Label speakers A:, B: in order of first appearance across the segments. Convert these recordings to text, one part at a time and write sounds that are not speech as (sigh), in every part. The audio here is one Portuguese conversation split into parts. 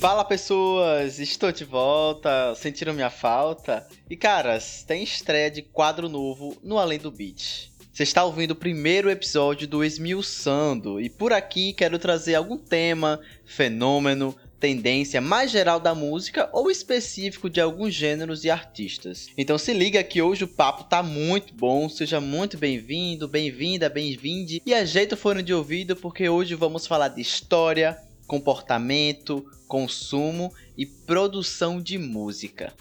A: Fala pessoas, estou de volta, sentiram minha falta? E caras, tem estreia de quadro novo no Além do Beat. Você está ouvindo o primeiro episódio do Esmiuçando e por aqui quero trazer algum tema, fenômeno, tendência mais geral da música ou específico de alguns gêneros e artistas. Então se liga que hoje o papo tá muito bom, seja muito bem-vindo, bem-vinda, bem-vinde e ajeita o fone de ouvido porque hoje vamos falar de história, comportamento, consumo e produção de música.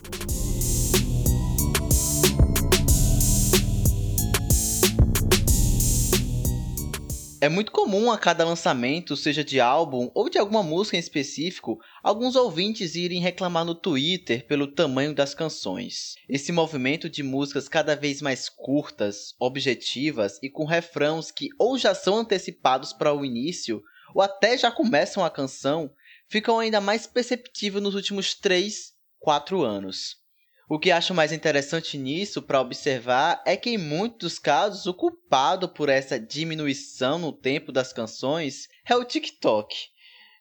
A: É muito comum a cada lançamento, seja de álbum ou de alguma música em específico, alguns ouvintes irem reclamar no Twitter pelo tamanho das canções. Esse movimento de músicas cada vez mais curtas, objetivas e com refrãos que ou já são antecipados para o início ou até já começam a canção, ficam ainda mais perceptível nos últimos 3, 4 anos. O que acho mais interessante nisso para observar é que em muitos casos o culpado por essa diminuição no tempo das canções é o TikTok,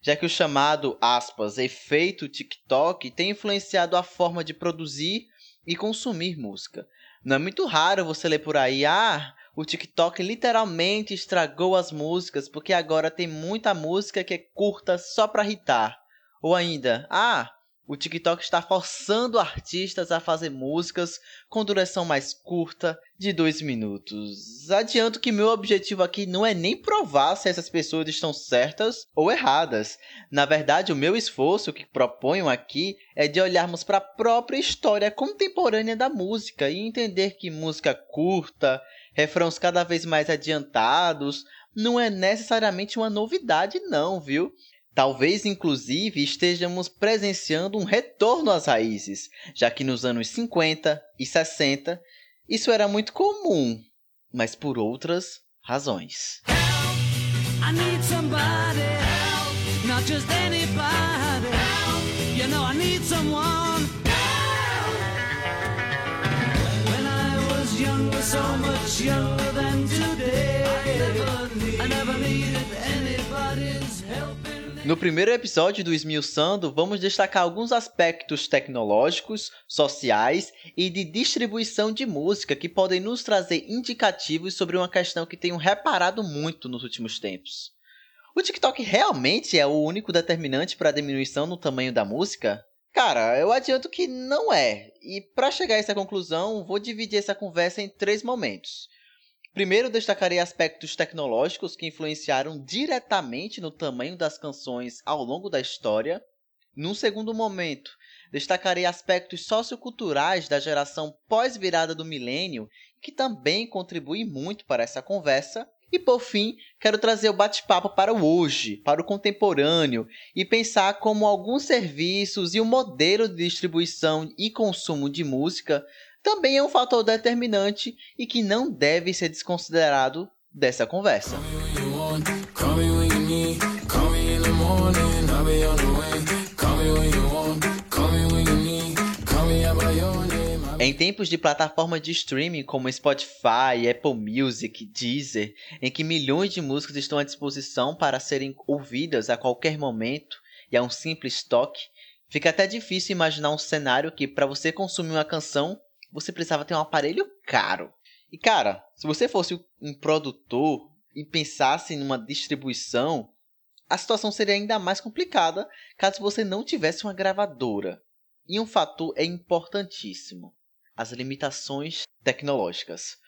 A: já que o chamado aspas efeito TikTok tem influenciado a forma de produzir e consumir música. Não é muito raro você ler por aí, ah, o TikTok literalmente estragou as músicas porque agora tem muita música que é curta só para irritar. Ou ainda, ah, o TikTok está forçando artistas a fazer músicas com duração mais curta, de 2 minutos. Adianto que meu objetivo aqui não é nem provar se essas pessoas estão certas ou erradas. Na verdade, o meu esforço que proponho aqui é de olharmos para a própria história contemporânea da música e entender que música curta, refrãos cada vez mais adiantados, não é necessariamente uma novidade, não, viu? Talvez, inclusive, estejamos presenciando um retorno às raízes, já que nos anos 50 e 60 isso era muito comum, mas por outras razões. No primeiro episódio do Esmiuçando, vamos destacar alguns aspectos tecnológicos, sociais e de distribuição de música que podem nos trazer indicativos sobre uma questão que tenho reparado muito nos últimos tempos. O TikTok realmente é o único determinante para a diminuição no tamanho da música? Cara, eu adianto que não é. E para chegar a essa conclusão, vou dividir essa conversa em três momentos. Primeiro, destacarei aspectos tecnológicos que influenciaram diretamente no tamanho das canções ao longo da história. Num segundo momento, destacarei aspectos socioculturais da geração pós-virada do milênio, que também contribuem muito para essa conversa. E por fim, quero trazer o bate-papo para o hoje, para o contemporâneo, e pensar como alguns serviços e o modelo de distribuição e consumo de música também é um fator determinante e que não deve ser desconsiderado dessa conversa. Em tempos de plataformas de streaming como Spotify, Apple Music, Deezer, em que milhões de músicas estão à disposição para serem ouvidas a qualquer momento e a um simples toque, fica até difícil imaginar um cenário que, para você consumir uma canção, você precisava ter um aparelho caro. E cara, se você fosse um produtor e pensasse numa distribuição, a situação seria ainda mais complicada caso você não tivesse uma gravadora. E um fator é importantíssimo: as limitações tecnológicas.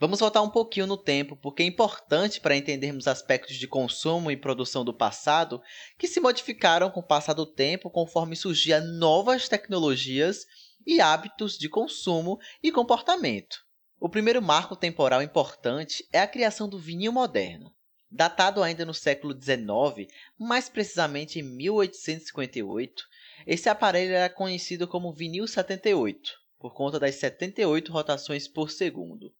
A: Vamos voltar um pouquinho no tempo, porque é importante para entendermos aspectos de consumo e produção do passado que se modificaram com o passar do tempo conforme surgiam novas tecnologias e hábitos de consumo e comportamento. O primeiro marco temporal importante é a criação do vinil moderno. Datado ainda no século XIX, mais precisamente em 1858, esse aparelho era conhecido como vinil 78, por conta das 78 rotações por segundo.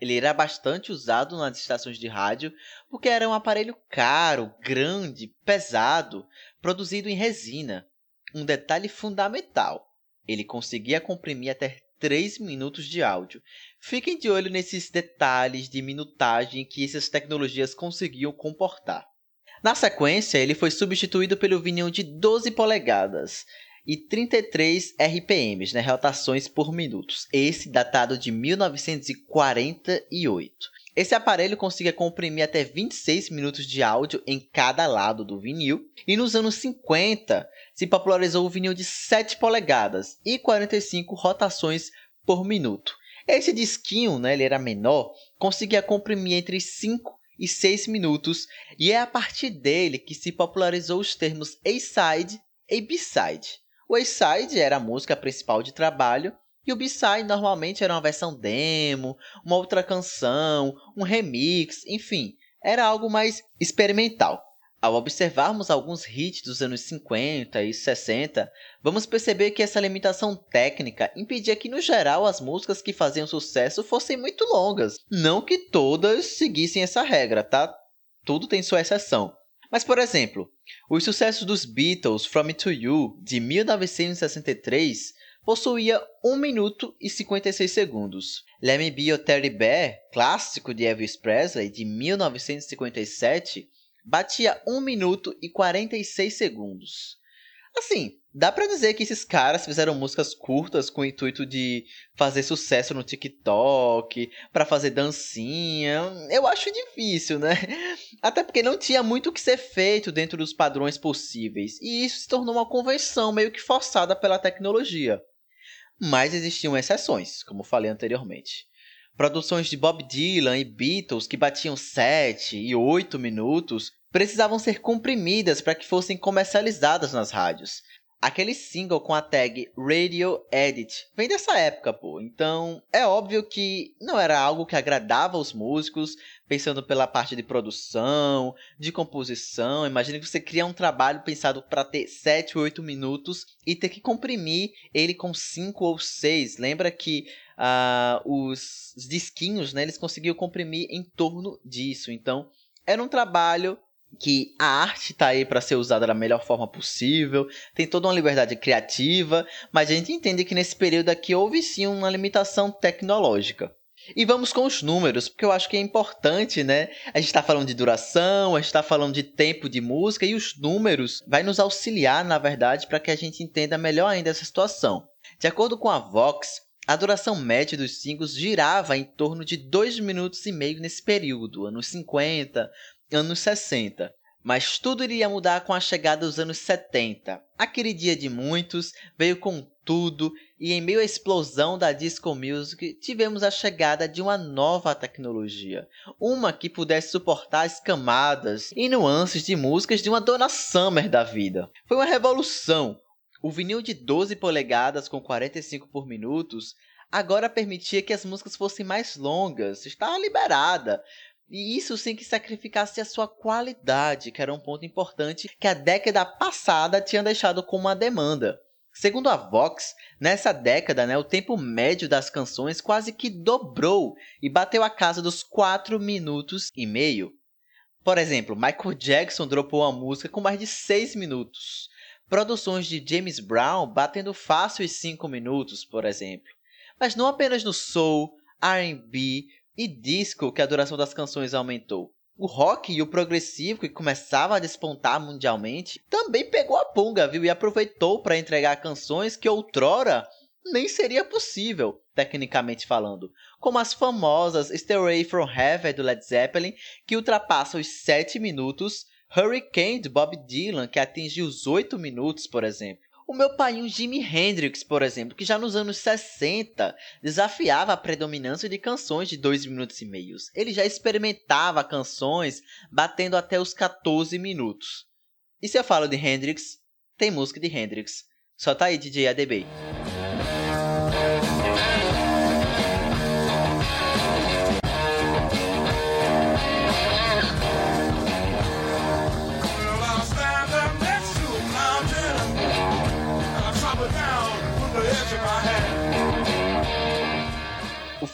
A: Ele era bastante usado nas estações de rádio porque era um aparelho caro, grande, pesado, produzido em resina. Um detalhe fundamental: ele conseguia comprimir até 3 minutos de áudio. Fiquem de olho nesses detalhes de minutagem que essas tecnologias conseguiam comportar. Na sequência, ele foi substituído pelo vinil de 12 polegadas e 33 RPMs, né, rotações por minutos, esse datado de 1948. Esse aparelho conseguia comprimir até 26 minutos de áudio em cada lado do vinil, e nos anos 50 se popularizou o vinil de 7 polegadas e 45 rotações por minuto. Esse disquinho, né, ele era menor, conseguia comprimir entre 5 e 6 minutos, e é a partir dele que se popularizou os termos A-side e B-side. O A-side era a música principal de trabalho e o B-side normalmente era uma versão demo, uma outra canção, um remix, enfim, era algo mais experimental. Ao observarmos alguns hits dos anos 50 e 60, vamos perceber que essa limitação técnica impedia que, no geral, as músicas que faziam sucesso fossem muito longas. Não que todas seguissem essa regra, tá? Tudo tem sua exceção. Mas, por exemplo, os sucessos dos Beatles From Me to You, de 1963, possuía 1 minuto e 56 segundos. Let Me Be Your Teddy Bear, clássico de Elvis Presley de 1957, batia 1 minuto e 46 segundos. Assim, dá pra dizer que esses caras fizeram músicas curtas com o intuito de fazer sucesso no TikTok, para fazer dancinha. Eu acho difícil, né? (laughs) Até porque não tinha muito o que ser feito dentro dos padrões possíveis, e isso se tornou uma convenção meio que forçada pela tecnologia mas existiam exceções, como falei anteriormente. Produções de Bob Dylan e Beatles que batiam 7 e 8 minutos precisavam ser comprimidas para que fossem comercializadas nas rádios, Aquele single com a tag Radio Edit vem dessa época, pô. Então é óbvio que não era algo que agradava os músicos, pensando pela parte de produção, de composição. Imagine que você cria um trabalho pensado para ter 7 ou 8 minutos e ter que comprimir ele com 5 ou 6. Lembra que uh, os disquinhos, né, eles conseguiam comprimir em torno disso. Então era um trabalho que a arte está aí para ser usada da melhor forma possível, tem toda uma liberdade criativa, mas a gente entende que nesse período aqui houve sim uma limitação tecnológica. E vamos com os números, porque eu acho que é importante, né? A gente está falando de duração, a gente está falando de tempo de música, e os números vai nos auxiliar, na verdade, para que a gente entenda melhor ainda essa situação. De acordo com a Vox, a duração média dos singles girava em torno de 2 minutos e meio nesse período, anos 50, anos 60. Mas tudo iria mudar com a chegada dos anos 70. Aquele dia de muitos veio com tudo e em meio à explosão da disco music tivemos a chegada de uma nova tecnologia, uma que pudesse suportar as camadas e nuances de músicas de uma Donna Summer da vida. Foi uma revolução. O vinil de 12 polegadas com 45 por minutos agora permitia que as músicas fossem mais longas, estava liberada, e isso sem que sacrificasse a sua qualidade, que era um ponto importante que a década passada tinha deixado como uma demanda. Segundo a Vox, nessa década, né, o tempo médio das canções quase que dobrou e bateu a casa dos 4 minutos e meio. Por exemplo, Michael Jackson dropou a música com mais de 6 minutos. Produções de James Brown batendo fácil os 5 minutos, por exemplo. Mas não apenas no soul, R&B, e disco que a duração das canções aumentou. O rock e o progressivo, que começava a despontar mundialmente, também pegou a punga, viu? E aproveitou para entregar canções que outrora nem seria possível, tecnicamente falando, como as famosas Stairway from Heaven do Led Zeppelin, que ultrapassa os 7 minutos, Hurricane de Bob Dylan, que atinge os 8 minutos, por exemplo. O meu pai, um Jimi Hendrix, por exemplo, que já nos anos 60 desafiava a predominância de canções de 2 minutos e meio. Ele já experimentava canções batendo até os 14 minutos. E se eu falo de Hendrix, tem música de Hendrix. Só tá aí, DJ ADB.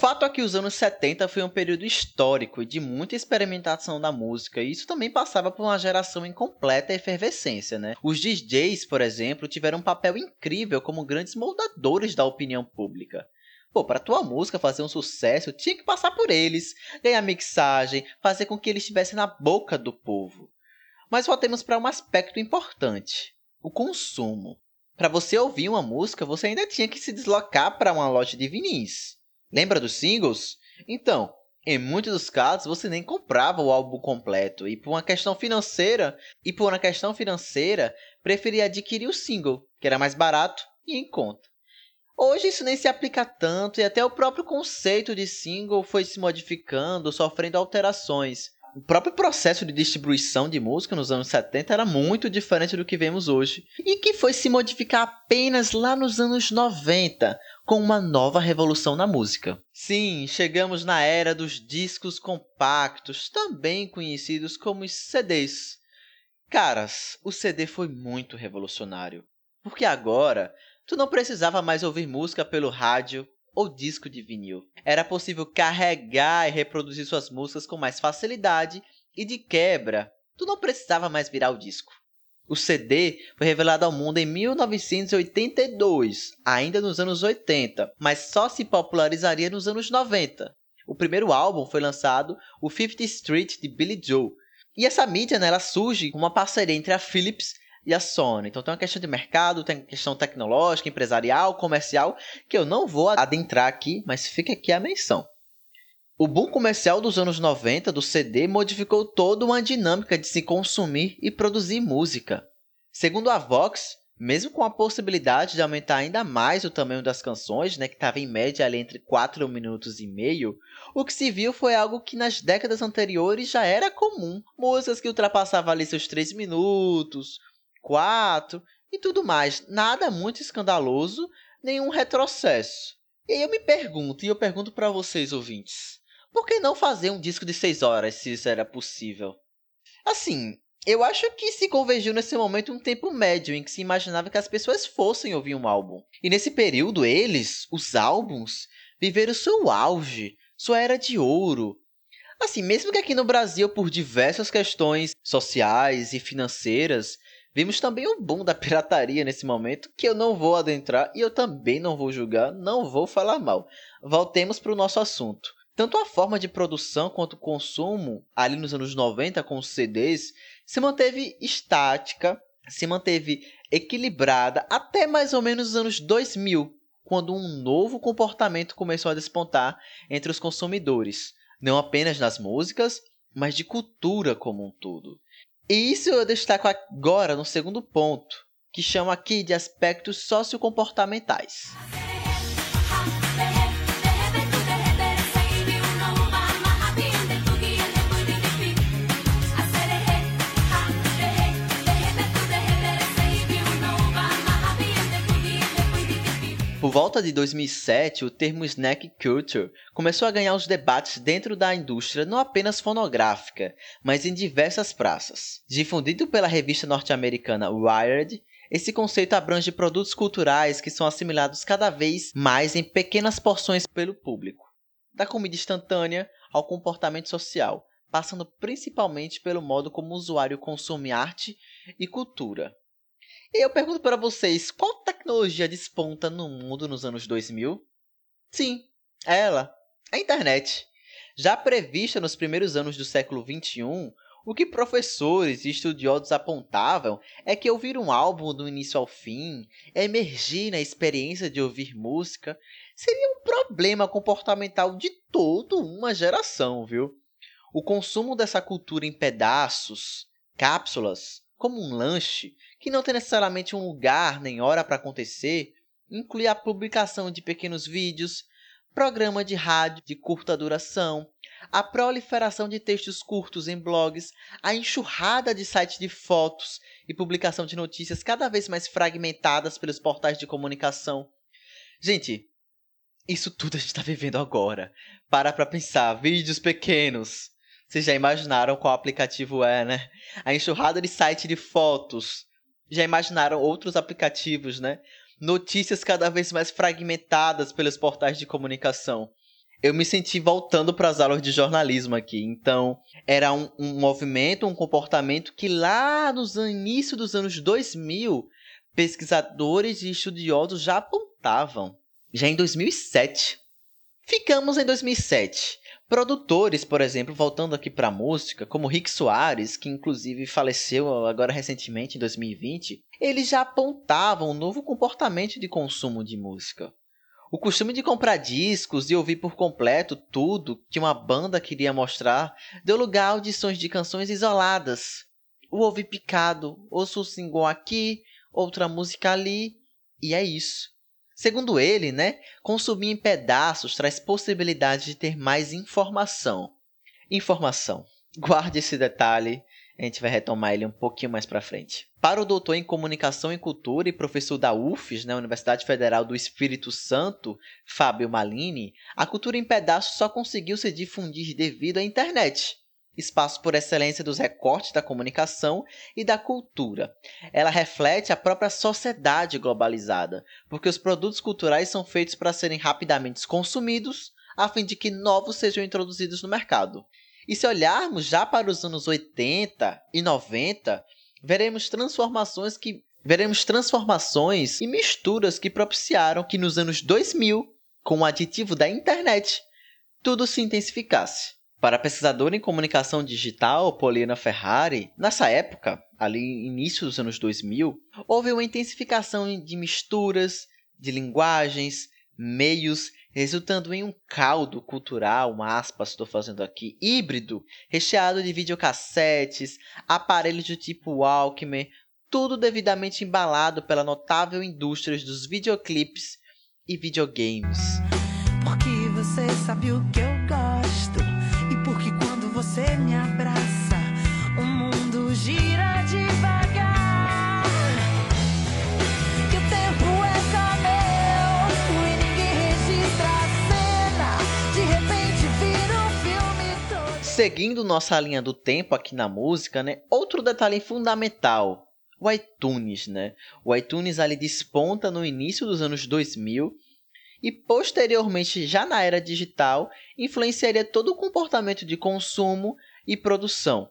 A: Fato é que os anos 70 foi um período histórico e de muita experimentação da música, e isso também passava por uma geração em completa efervescência, né? Os DJs, por exemplo, tiveram um papel incrível como grandes moldadores da opinião pública. Pô, para tua música fazer um sucesso, tinha que passar por eles, ganhar mixagem, fazer com que eles estivessem na boca do povo. Mas voltemos para um aspecto importante: o consumo. Para você ouvir uma música, você ainda tinha que se deslocar para uma loja de vinis. Lembra dos singles? Então, em muitos dos casos, você nem comprava o álbum completo e por uma questão financeira, e por uma questão financeira, preferia adquirir o single, que era mais barato e em conta. Hoje isso nem se aplica tanto e até o próprio conceito de single foi se modificando, sofrendo alterações. O próprio processo de distribuição de música nos anos 70 era muito diferente do que vemos hoje, e que foi se modificar apenas lá nos anos 90, com uma nova revolução na música. Sim, chegamos na era dos discos compactos, também conhecidos como CDs. Caras, o CD foi muito revolucionário, porque agora tu não precisava mais ouvir música pelo rádio ou disco de vinil. Era possível carregar e reproduzir suas músicas com mais facilidade e de quebra, tu não precisava mais virar o disco. O CD foi revelado ao mundo em 1982, ainda nos anos 80, mas só se popularizaria nos anos 90. O primeiro álbum foi lançado, o 50th Street de Billy Joe. E essa mídia né, ela surge com uma parceria entre a Philips e a Sony. Então tem uma questão de mercado, tem uma questão tecnológica, empresarial, comercial, que eu não vou adentrar aqui, mas fica aqui a menção. O boom comercial dos anos 90 do CD modificou toda uma dinâmica de se consumir e produzir música. Segundo a Vox, mesmo com a possibilidade de aumentar ainda mais o tamanho das canções, né, que estava em média ali entre 4 minutos e meio, o que se viu foi algo que nas décadas anteriores já era comum. Músicas que ultrapassavam ali seus 3 minutos, 4 e tudo mais. Nada muito escandaloso, nenhum retrocesso. E aí eu me pergunto, e eu pergunto para vocês ouvintes, por que não fazer um disco de 6 horas, se isso era possível? Assim, eu acho que se convergiu nesse momento um tempo médio em que se imaginava que as pessoas fossem ouvir um álbum. E nesse período, eles, os álbuns, viveram seu auge, sua era de ouro. Assim, mesmo que aqui no Brasil, por diversas questões sociais e financeiras, vimos também o boom da pirataria nesse momento, que eu não vou adentrar e eu também não vou julgar, não vou falar mal. Voltemos para o nosso assunto. Tanto a forma de produção quanto o consumo, ali nos anos 90 com os CDs, se manteve estática, se manteve equilibrada até mais ou menos os anos 2000, quando um novo comportamento começou a despontar entre os consumidores, não apenas nas músicas, mas de cultura como um todo. E isso eu destaco agora no segundo ponto, que chama aqui de aspectos sociocomportamentais. Volta de 2007, o termo snack culture começou a ganhar os debates dentro da indústria não apenas fonográfica, mas em diversas praças. Difundido pela revista norte-americana Wired, esse conceito abrange produtos culturais que são assimilados cada vez mais em pequenas porções pelo público, da comida instantânea ao comportamento social, passando principalmente pelo modo como o usuário consome arte e cultura. E eu pergunto para vocês, qual tecnologia desponta no mundo nos anos 2000? Sim, é ela, a internet. Já prevista nos primeiros anos do século XXI, o que professores e estudiosos apontavam é que ouvir um álbum do início ao fim, emergir na experiência de ouvir música, seria um problema comportamental de toda uma geração, viu? O consumo dessa cultura em pedaços, cápsulas, como um lanche, que não tem necessariamente um lugar nem hora para acontecer, inclui a publicação de pequenos vídeos, programa de rádio de curta duração, a proliferação de textos curtos em blogs, a enxurrada de sites de fotos e publicação de notícias cada vez mais fragmentadas pelos portais de comunicação. Gente, isso tudo a gente está vivendo agora. Para para pensar, vídeos pequenos. Vocês já imaginaram qual aplicativo é, né? A enxurrada de site de fotos, já imaginaram outros aplicativos, né? Notícias cada vez mais fragmentadas pelos portais de comunicação. Eu me senti voltando para as aulas de jornalismo aqui. Então, era um, um movimento, um comportamento que lá nos início dos anos 2000, pesquisadores e estudiosos já apontavam. Já em 2007. Ficamos em 2007. Produtores, por exemplo, voltando aqui para música, como Rick Soares, que inclusive faleceu agora recentemente em 2020, eles já apontavam um novo comportamento de consumo de música. O costume de comprar discos e ouvir por completo tudo que uma banda queria mostrar deu lugar a audições de canções isoladas. O ouvir picado, ouço um single aqui, outra música ali, e é isso. Segundo ele, né, consumir em pedaços traz possibilidade de ter mais informação. Informação. Guarde esse detalhe, a gente vai retomar ele um pouquinho mais para frente. Para o doutor em Comunicação e Cultura e professor da UFES, né, Universidade Federal do Espírito Santo, Fábio Malini, a cultura em pedaços só conseguiu se difundir devido à internet espaço por excelência dos recortes da comunicação e da cultura. Ela reflete a própria sociedade globalizada, porque os produtos culturais são feitos para serem rapidamente consumidos, a fim de que novos sejam introduzidos no mercado. E se olharmos já para os anos 80 e 90, veremos transformações que veremos transformações e misturas que propiciaram que nos anos 2000, com o aditivo da internet, tudo se intensificasse. Para a pesquisadora em comunicação digital Paulina Ferrari, nessa época, ali início dos anos 2000, houve uma intensificação de misturas, de linguagens, meios, resultando em um caldo cultural, uma aspas estou fazendo aqui, híbrido, recheado de videocassetes, aparelhos do tipo Walkman, tudo devidamente embalado pela notável indústria dos videoclipes e videogames. Porque você sabe o que você me abraça, o mundo gira devagar. Que o tempo é camelo e ninguém registra a cena. De repente vira um filme todo. Seguindo nossa linha do tempo aqui na música, né? Outro detalhe fundamental o iTunes, né? O iTunes ali desponta no início dos anos 2000 e posteriormente, já na era digital, influenciaria todo o comportamento de consumo e produção.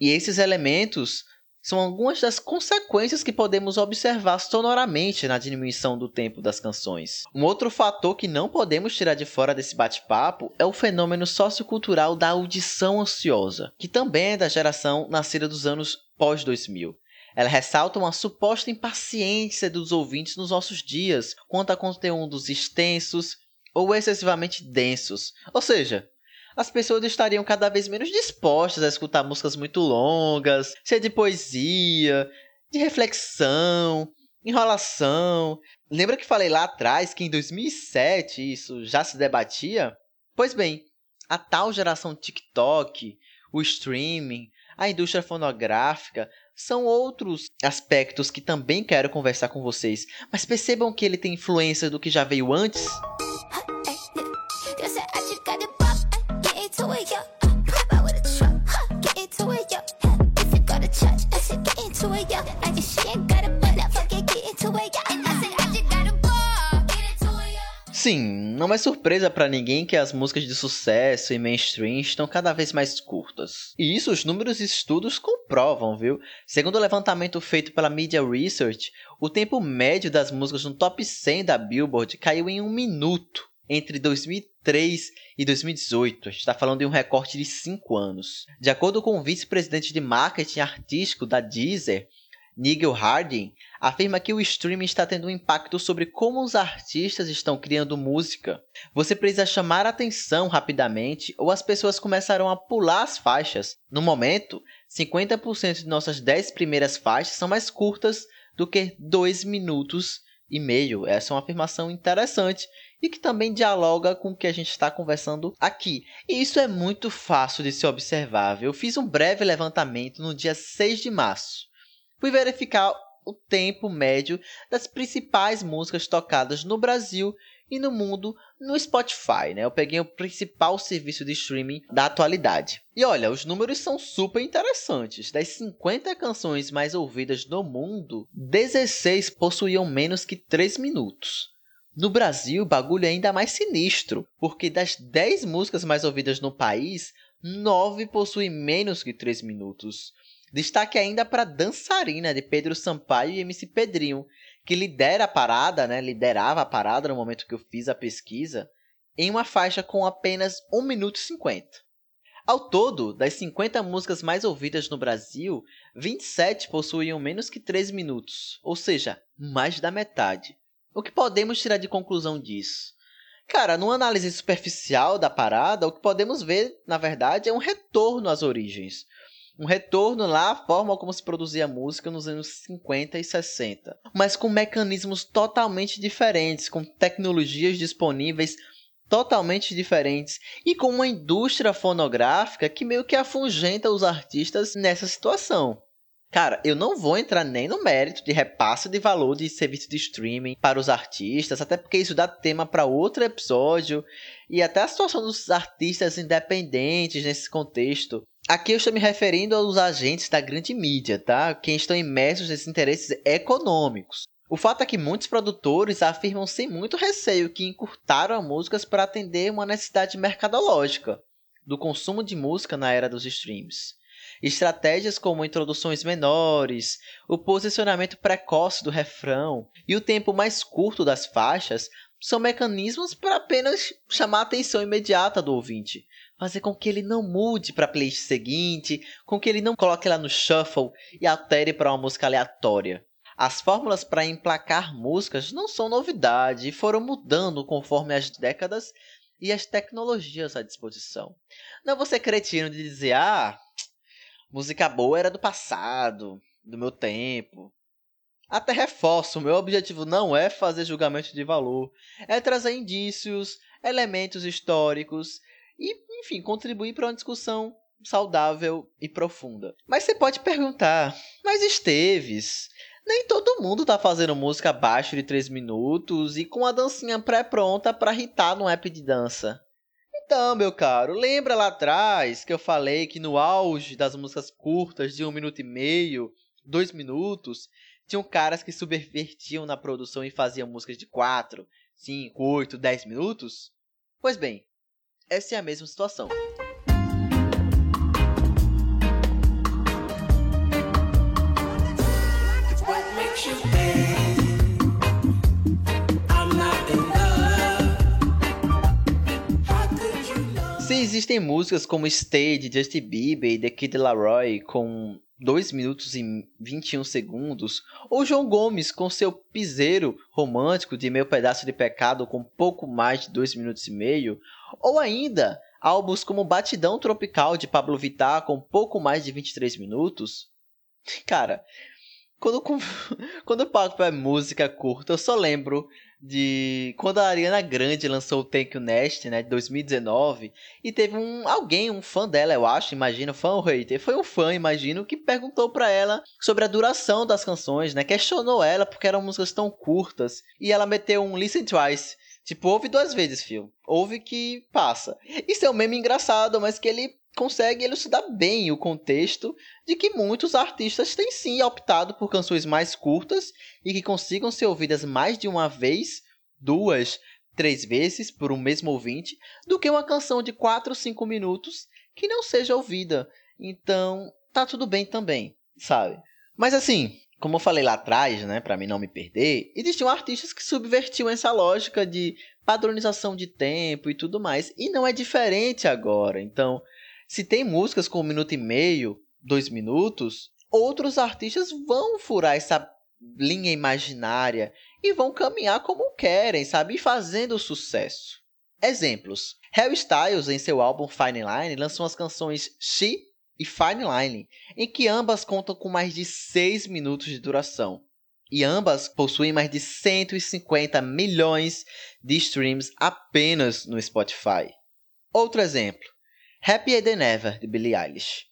A: E esses elementos são algumas das consequências que podemos observar sonoramente na diminuição do tempo das canções. Um outro fator que não podemos tirar de fora desse bate-papo é o fenômeno sociocultural da audição ansiosa, que também é da geração nascida dos anos pós-2000. Ela ressalta uma suposta impaciência dos ouvintes nos nossos dias quanto a conteúdos extensos ou excessivamente densos. Ou seja, as pessoas estariam cada vez menos dispostas a escutar músicas muito longas, cheia de poesia, de reflexão, enrolação. Lembra que falei lá atrás que em 2007 isso já se debatia? Pois bem, a tal geração TikTok, o streaming, a indústria fonográfica são outros aspectos que também quero conversar com vocês, mas percebam que ele tem influência do que já veio antes. Sim, não é surpresa para ninguém que as músicas de sucesso e mainstream estão cada vez mais curtas. E isso os números e estudos comprovam, viu? Segundo o levantamento feito pela Media Research, o tempo médio das músicas no top 100 da Billboard caiu em um minuto entre 2003 e 2018. A gente está falando de um recorte de 5 anos. De acordo com o vice-presidente de marketing artístico da Deezer, Nigel Harding, afirma que o streaming está tendo um impacto sobre como os artistas estão criando música. Você precisa chamar atenção rapidamente ou as pessoas começarão a pular as faixas. No momento, 50% de nossas 10 primeiras faixas são mais curtas do que 2 minutos e meio. Essa é uma afirmação interessante e que também dialoga com o que a gente está conversando aqui. E isso é muito fácil de se observar. Eu fiz um breve levantamento no dia 6 de março fui verificar o tempo médio das principais músicas tocadas no Brasil e no mundo no Spotify, né? Eu peguei o principal serviço de streaming da atualidade. E olha, os números são super interessantes. Das 50 canções mais ouvidas no mundo, 16 possuíam menos que 3 minutos. No Brasil, o bagulho é ainda mais sinistro, porque das 10 músicas mais ouvidas no país, 9 possuem menos que 3 minutos. Destaque ainda para Dançarina, de Pedro Sampaio e MC Pedrinho, que lidera a parada, né? liderava a parada no momento que eu fiz a pesquisa, em uma faixa com apenas 1 minuto e 50. Ao todo, das 50 músicas mais ouvidas no Brasil, 27 possuíam menos que 13 minutos, ou seja, mais da metade. O que podemos tirar de conclusão disso? Cara, numa análise superficial da parada, o que podemos ver, na verdade, é um retorno às origens. Um retorno lá à forma como se produzia música nos anos 50 e 60, mas com mecanismos totalmente diferentes, com tecnologias disponíveis totalmente diferentes e com uma indústria fonográfica que meio que afugenta os artistas nessa situação. Cara, eu não vou entrar nem no mérito de repasse de valor de serviço de streaming para os artistas, até porque isso dá tema para outro episódio, e até a situação dos artistas independentes nesse contexto. Aqui eu estou me referindo aos agentes da grande mídia, tá? Quem estão imersos nesses interesses econômicos. O fato é que muitos produtores afirmam sem muito receio que encurtaram músicas para atender uma necessidade mercadológica do consumo de música na era dos streams. Estratégias como introduções menores, o posicionamento precoce do refrão e o tempo mais curto das faixas são mecanismos para apenas chamar a atenção imediata do ouvinte, fazer com que ele não mude para a playlist seguinte, com que ele não coloque ela no shuffle e altere para uma música aleatória. As fórmulas para emplacar músicas não são novidade e foram mudando conforme as décadas e as tecnologias à disposição. Não vou ser cretino de dizer, ah, música boa era do passado, do meu tempo. Até reforço, meu objetivo não é fazer julgamento de valor, é trazer indícios, elementos históricos e, enfim, contribuir para uma discussão saudável e profunda. Mas você pode perguntar, mas Esteves, nem todo mundo tá fazendo música abaixo de 3 minutos e com a dancinha pré-pronta para irritar no app de dança. Então, meu caro, lembra lá atrás que eu falei que no auge das músicas curtas de um minuto e meio, dois minutos, tinham caras que subvertiam na produção e faziam músicas de 4, 5, 8, 10 minutos? Pois bem, essa é a mesma situação. Se existem músicas como Stay de Justin Bieber e The Kid Laroi com 2 minutos e 21 segundos, ou João Gomes com seu piseiro romântico de Meu Pedaço de Pecado com pouco mais de 2 minutos e meio, ou ainda álbuns como Batidão Tropical de Pablo Vittar com pouco mais de 23 minutos. Cara, quando, (laughs) quando o papo é música curta, eu só lembro de quando a Ariana Grande lançou o Take You Nest, né, de 2019, e teve um alguém, um fã dela, eu acho, imagino, fã ou hater, foi um fã, imagino, que perguntou para ela sobre a duração das canções, né, questionou ela porque eram músicas tão curtas, e ela meteu um listen twice, tipo, ouve duas vezes, fio, ouve que passa. Isso é um meme engraçado, mas que ele consegue elucidar bem o contexto de que muitos artistas têm sim optado por canções mais curtas e que consigam ser ouvidas mais de uma vez, duas, três vezes por um mesmo ouvinte, do que uma canção de 4 ou 5 minutos que não seja ouvida. Então, tá tudo bem também, sabe? Mas assim, como eu falei lá atrás, né, para mim não me perder, existiam artistas que subvertiam essa lógica de padronização de tempo e tudo mais, e não é diferente agora. Então, se tem músicas com um minuto e meio, dois minutos, outros artistas vão furar essa linha imaginária e vão caminhar como querem, sabe? Fazendo sucesso. Exemplos. Harry Styles, em seu álbum Fine Line, lançou as canções She e Fine Line, em que ambas contam com mais de 6 minutos de duração. E ambas possuem mais de 150 milhões de streams apenas no Spotify. Outro exemplo. Happier Than Ever, de Billie Eilish.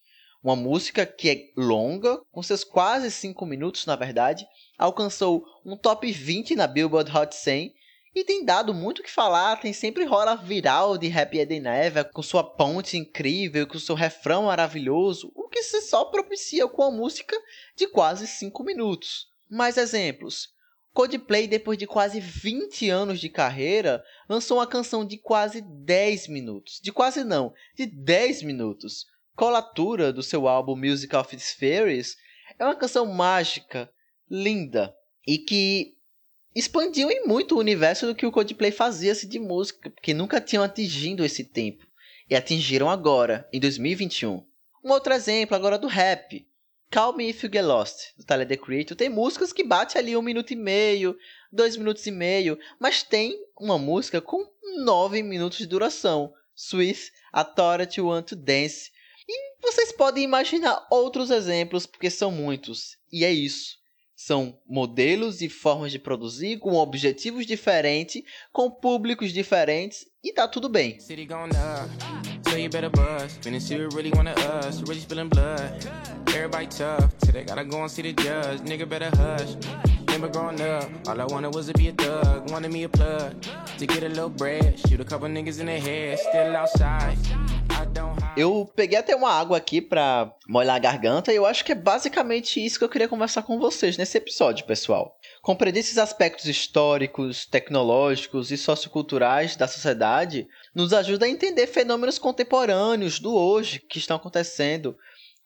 A: Uma música que é longa, com seus quase 5 minutos na verdade, alcançou um top 20 na Billboard Hot 100 e tem dado muito o que falar, tem sempre rola viral de Happy Than Ever, com sua ponte incrível, com seu refrão maravilhoso, o que se só propicia com a música de quase 5 minutos. Mais exemplos. Coldplay, depois de quase 20 anos de carreira, lançou uma canção de quase 10 minutos. De quase não, de 10 minutos. Colatura do seu álbum Music of Spheres é uma canção mágica, linda e que expandiu em muito o universo do que o Coldplay fazia-se de música, porque nunca tinham atingido esse tempo. E atingiram agora, em 2021. Um outro exemplo agora do rap. Call Me If You Get Lost, do Tyler The Creator, tem músicas que bate ali um minuto e meio, dois minutos e meio, mas tem uma música com nove minutos de duração, Swiss, Authority Want to Dance. E vocês podem imaginar outros exemplos, porque são muitos. E é isso. São modelos e formas de produzir com objetivos diferentes, com públicos diferentes, e tá tudo bem. Outside. Eu peguei até uma água aqui pra molhar a garganta e eu acho que é basicamente isso que eu queria conversar com vocês nesse episódio, pessoal. Compreender esses aspectos históricos, tecnológicos e socioculturais da sociedade nos ajuda a entender fenômenos contemporâneos do hoje que estão acontecendo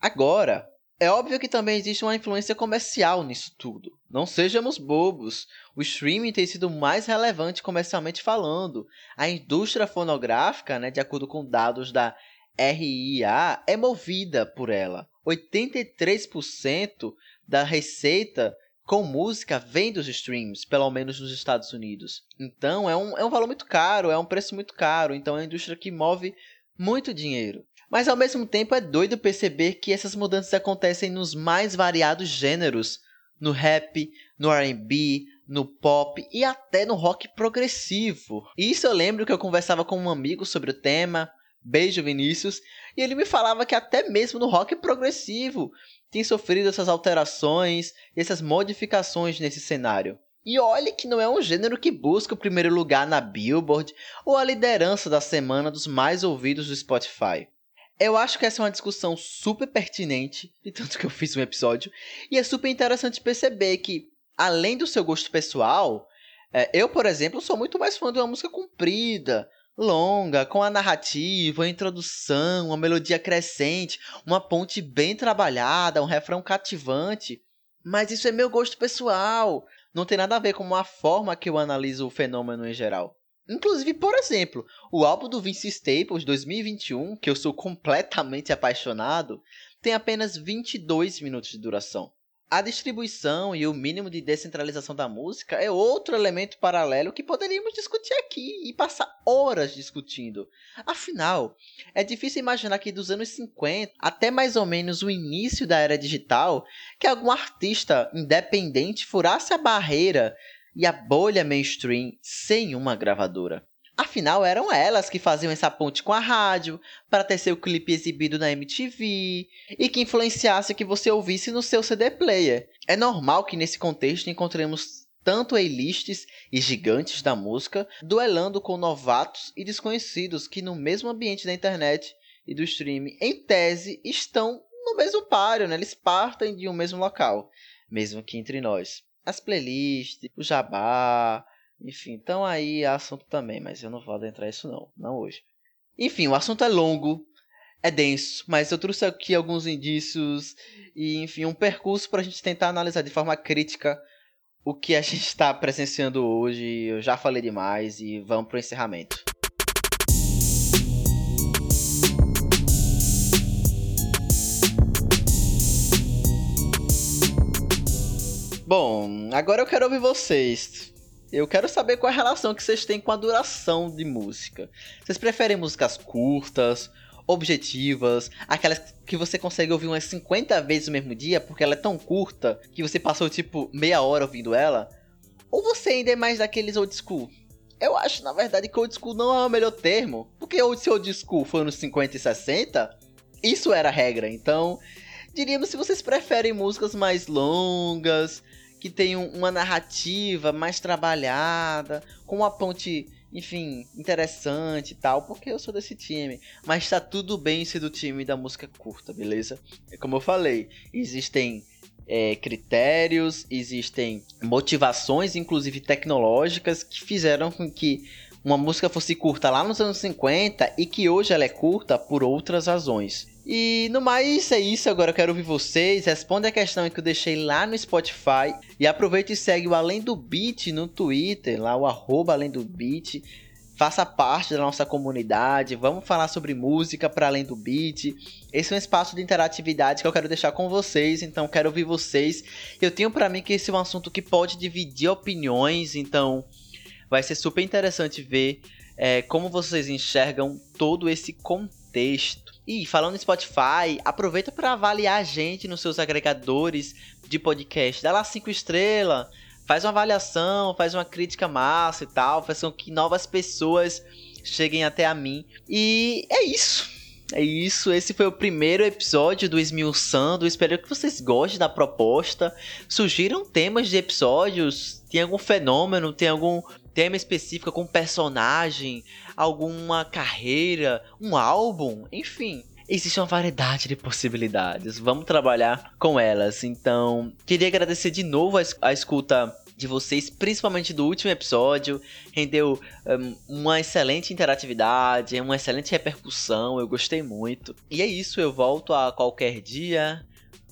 A: agora, é óbvio que também existe uma influência comercial nisso tudo. Não sejamos bobos. O streaming tem sido mais relevante comercialmente falando. A indústria fonográfica, né, de acordo com dados da RIA, é movida por ela. 83% da receita com música vem dos streams, pelo menos nos Estados Unidos. Então é um, é um valor muito caro, é um preço muito caro. Então é uma indústria que move muito dinheiro. Mas ao mesmo tempo é doido perceber que essas mudanças acontecem nos mais variados gêneros, no rap, no R&B, no pop e até no rock progressivo. Isso eu lembro que eu conversava com um amigo sobre o tema, beijo Vinícius, e ele me falava que até mesmo no rock progressivo tem sofrido essas alterações, essas modificações nesse cenário. E olhe que não é um gênero que busca o primeiro lugar na Billboard ou a liderança da semana dos mais ouvidos do Spotify. Eu acho que essa é uma discussão super pertinente, de tanto que eu fiz um episódio, e é super interessante perceber que, além do seu gosto pessoal, é, eu, por exemplo, sou muito mais fã de uma música comprida, longa, com a narrativa, a introdução, uma melodia crescente, uma ponte bem trabalhada, um refrão cativante. Mas isso é meu gosto pessoal, não tem nada a ver com a forma que eu analiso o fenômeno em geral. Inclusive, por exemplo, o álbum do Vince Staples 2021, que eu sou completamente apaixonado, tem apenas 22 minutos de duração. A distribuição e o mínimo de descentralização da música é outro elemento paralelo que poderíamos discutir aqui e passar horas discutindo. Afinal, é difícil imaginar que dos anos 50 até mais ou menos o início da era digital, que algum artista independente furasse a barreira e a bolha mainstream sem uma gravadora. Afinal, eram elas que faziam essa ponte com a rádio para ter seu clipe exibido na MTV e que influenciasse o que você ouvisse no seu CD player. É normal que nesse contexto encontremos tanto A-lists e gigantes da música duelando com novatos e desconhecidos que no mesmo ambiente da internet e do streaming, em tese, estão no mesmo páreo, né? eles partem de um mesmo local, mesmo que entre nós as playlists, o jabá, enfim, então aí é assunto também, mas eu não vou adentrar isso não, não hoje. Enfim, o assunto é longo, é denso, mas eu trouxe aqui alguns indícios e, enfim, um percurso para a gente tentar analisar de forma crítica o que a gente está presenciando hoje. Eu já falei demais e vamos para o encerramento. Bom, agora eu quero ouvir vocês. Eu quero saber qual é a relação que vocês têm com a duração de música. Vocês preferem músicas curtas, objetivas, aquelas que você consegue ouvir umas 50 vezes no mesmo dia porque ela é tão curta que você passou tipo meia hora ouvindo ela? Ou você ainda é mais daqueles old school? Eu acho, na verdade, que old school não é o melhor termo, porque se old school foi nos 50 e 60, isso era a regra. Então, diríamos se vocês preferem músicas mais longas, que tenham uma narrativa mais trabalhada, com uma ponte, enfim, interessante e tal, porque eu sou desse time. Mas tá tudo bem ser do time da música curta, beleza? É como eu falei, existem é, critérios, existem motivações, inclusive tecnológicas, que fizeram com que uma música fosse curta lá nos anos 50 e que hoje ela é curta por outras razões. E no mais é isso, agora eu quero ouvir vocês. Responde a questão que eu deixei lá no Spotify. E aproveita e segue o Além do Beat no Twitter, lá o arroba Além do Beat. Faça parte da nossa comunidade, vamos falar sobre música para além do beat. Esse é um espaço de interatividade que eu quero deixar com vocês, então quero ouvir vocês. Eu tenho para mim que esse é um assunto que pode dividir opiniões, então vai ser super interessante ver é, como vocês enxergam todo esse contexto. E falando em Spotify, aproveita para avaliar a gente nos seus agregadores de podcast. Dá lá cinco estrelas faz uma avaliação, faz uma crítica massa e tal, faz com que novas pessoas cheguem até a mim. E é isso. É isso, esse foi o primeiro episódio do Esmiuçando. Espero que vocês gostem da proposta. Surgiram temas de episódios? Tem algum fenômeno? Tem algum tema específico, algum personagem? Alguma carreira? Um álbum? Enfim, existe uma variedade de possibilidades. Vamos trabalhar com elas. Então, queria agradecer de novo a, escuta de vocês, principalmente do último episódio. Rendeu um, uma excelente interatividade, uma excelente repercussão. Eu gostei muito. E é isso, eu volto a qualquer dia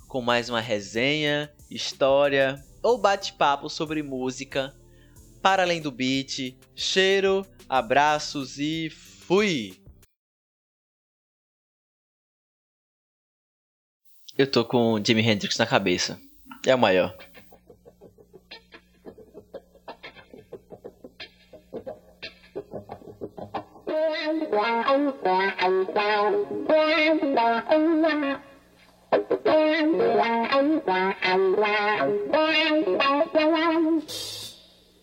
A: com mais uma resenha, história ou bate-papo sobre música para além do beat. Cheiro, abraços e fui! Eu tô com Jimi Hendrix na cabeça. É o maior. (laughs)